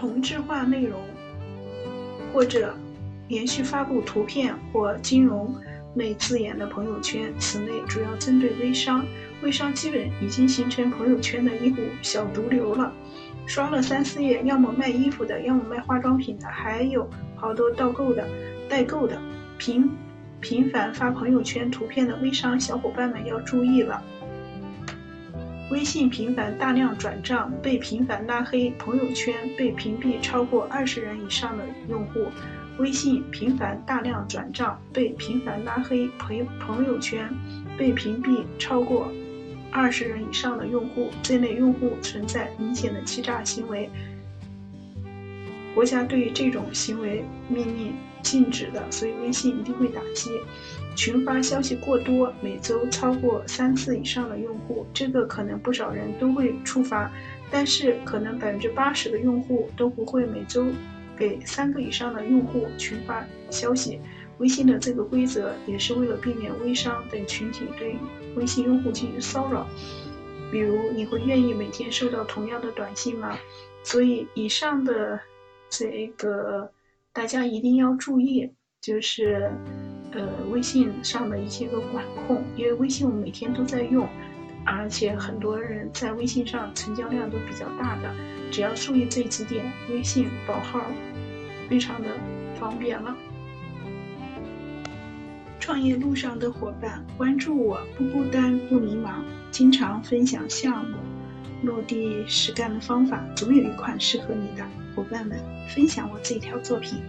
同质化内容，或者连续发布图片或金融类字眼的朋友圈。此类主要针对微商，微商基本已经形成朋友圈的一股小毒瘤了。刷了三四页，要么卖衣服的，要么卖化妆品的，还有好多代购的、代购的，频频繁发朋友圈图片的微商小伙伴们要注意了。微信频繁大量转账被频繁拉黑，朋友圈被屏蔽超过二十人以上的用户。微信频繁大量转账被频繁拉黑，朋朋友圈被屏蔽超过。二十人以上的用户，这类用户存在明显的欺诈行为，国家对于这种行为命令禁止的，所以微信一定会打击。群发消息过多，每周超过三次以上的用户，这个可能不少人都会触发，但是可能百分之八十的用户都不会每周给三个以上的用户群发消息。微信的这个规则也是为了避免微商等群体对微信用户进行骚扰。比如，你会愿意每天收到同样的短信吗？所以，以上的这个大家一定要注意，就是呃微信上的一些个管控，因为微信我每天都在用，而且很多人在微信上成交量都比较大的，只要注意这几点，微信保号非常的方便了。创业路上的伙伴，关注我，不孤单，不迷茫。经常分享项目落地实干的方法，总有一款适合你的。伙伴们，分享我这条作品。